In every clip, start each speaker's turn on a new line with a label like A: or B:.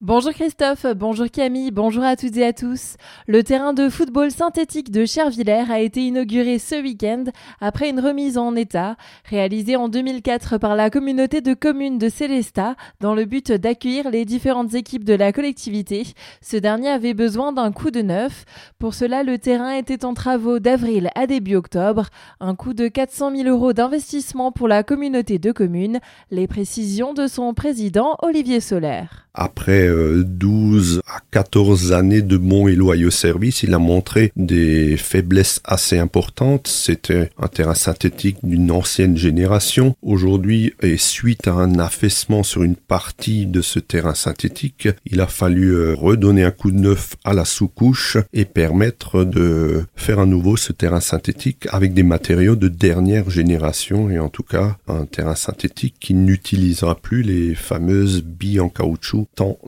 A: Bonjour Christophe, bonjour Camille, bonjour à toutes et à tous. Le terrain de football synthétique de Chervillers a été inauguré ce week-end après une remise en état réalisée en 2004 par la communauté de communes de Célestat dans le but d'accueillir les différentes équipes de la collectivité. Ce dernier avait besoin d'un coup de neuf. Pour cela, le terrain était en travaux d'avril à début octobre. Un coût de 400 000 euros d'investissement pour la communauté de communes. Les précisions de son président Olivier Solaire.
B: 12 euh, à 14 années de bons et loyaux services, il a montré des faiblesses assez importantes. C'était un terrain synthétique d'une ancienne génération. Aujourd'hui, et suite à un affaissement sur une partie de ce terrain synthétique, il a fallu euh, redonner un coup de neuf à la sous-couche et permettre de faire à nouveau ce terrain synthétique avec des matériaux de dernière génération et en tout cas un terrain synthétique qui n'utilisera plus les fameuses billes en caoutchouc tant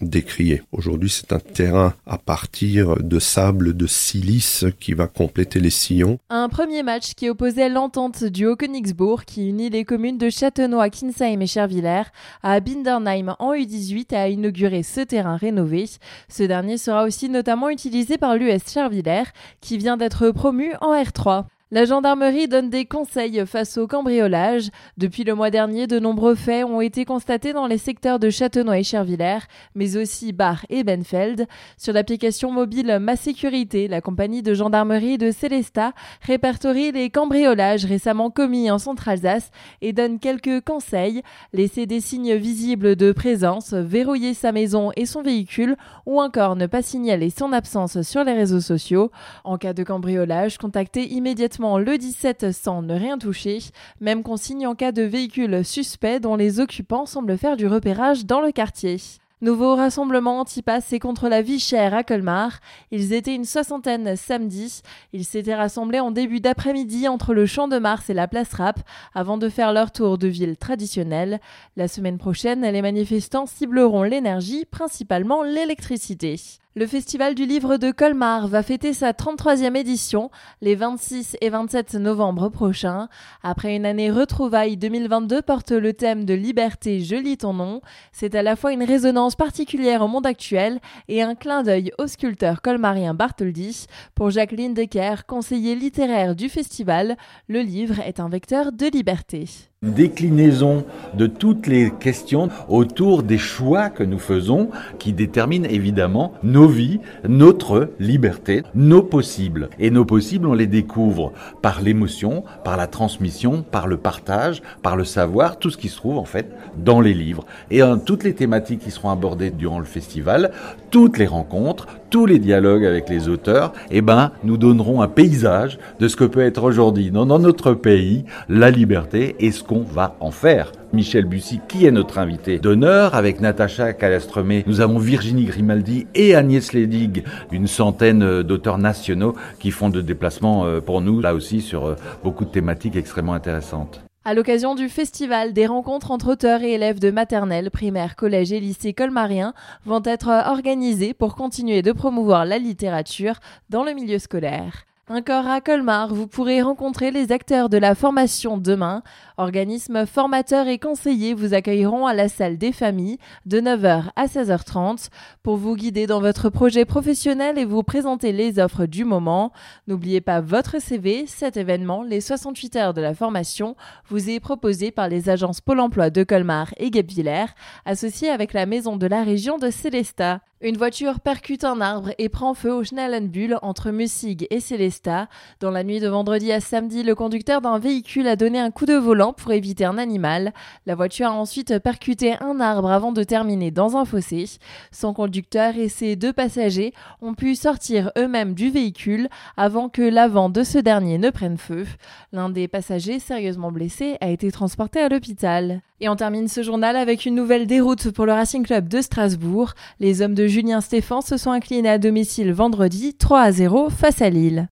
B: Aujourd'hui, c'est un terrain à partir de sable de silice qui va compléter les sillons.
A: Un premier match qui opposait l'entente du Haut-Königsbourg qui unit les communes de Châtenois, Kinsheim et Chervillers à Bindernheim en U18 a inauguré ce terrain rénové. Ce dernier sera aussi notamment utilisé par l'US Chervillers qui vient d'être promu en R3. La gendarmerie donne des conseils face au cambriolage. Depuis le mois dernier, de nombreux faits ont été constatés dans les secteurs de Châtenois et Chervillers, mais aussi Bar et Benfeld. Sur l'application mobile Ma Sécurité, la compagnie de gendarmerie de Célestat répertorie les cambriolages récemment commis en Centre-Alsace et donne quelques conseils. Laisser des signes visibles de présence, verrouiller sa maison et son véhicule, ou encore ne pas signaler son absence sur les réseaux sociaux. En cas de cambriolage, contactez immédiatement le 17 sans ne rien toucher. Même consigne en cas de véhicule suspect dont les occupants semblent faire du repérage dans le quartier. Nouveau rassemblement anti-pass et contre la vie chère à Colmar. Ils étaient une soixantaine samedi. Ils s'étaient rassemblés en début d'après-midi entre le Champ de Mars et la place Rap avant de faire leur tour de ville traditionnelle. La semaine prochaine, les manifestants cibleront l'énergie, principalement l'électricité. Le Festival du livre de Colmar va fêter sa 33e édition les 26 et 27 novembre prochains. Après une année retrouvaille 2022 porte le thème de liberté, je lis ton nom. C'est à la fois une résonance particulière au monde actuel et un clin d'œil au sculpteur colmarien Bartholdi. Pour Jacqueline Decker, conseiller littéraire du festival, le livre est un vecteur de liberté
C: déclinaison de toutes les questions autour des choix que nous faisons qui déterminent évidemment nos vies, notre liberté, nos possibles. Et nos possibles, on les découvre par l'émotion, par la transmission, par le partage, par le savoir, tout ce qui se trouve en fait dans les livres. Et en toutes les thématiques qui seront abordées durant le festival, toutes les rencontres, tous les dialogues avec les auteurs, eh ben, nous donnerons un paysage de ce que peut être aujourd'hui dans, notre pays la liberté et ce qu'on va en faire. Michel Bussy, qui est notre invité d'honneur, avec Natacha Calastremé, nous avons Virginie Grimaldi et Agnès Ledig, une centaine d'auteurs nationaux qui font de déplacements euh, pour nous, là aussi, sur euh, beaucoup de thématiques extrêmement intéressantes.
A: À l'occasion du festival, des rencontres entre auteurs et élèves de maternelle, primaire, collège et lycée colmarien vont être organisées pour continuer de promouvoir la littérature dans le milieu scolaire. Encore à Colmar, vous pourrez rencontrer les acteurs de la formation demain. Organismes formateurs et conseillers vous accueilleront à la salle des familles de 9h à 16h30 pour vous guider dans votre projet professionnel et vous présenter les offres du moment. N'oubliez pas votre CV. Cet événement, les 68 heures de la formation, vous est proposé par les agences Pôle emploi de Colmar et Guebwiller, associées avec la maison de la région de Célestat. Une voiture percute un arbre et prend feu au Schnellenbuhl entre Mussig et Célestat. Dans la nuit de vendredi à samedi, le conducteur d'un véhicule a donné un coup de volant pour éviter un animal. La voiture a ensuite percuté un arbre avant de terminer dans un fossé. Son conducteur et ses deux passagers ont pu sortir eux-mêmes du véhicule avant que l'avant de ce dernier ne prenne feu. L'un des passagers sérieusement blessé a été transporté à l'hôpital. Et on termine ce journal avec une nouvelle déroute pour le Racing Club de Strasbourg. Les hommes de Julien Stéphan se sont inclinés à domicile vendredi 3 à 0 face à Lille.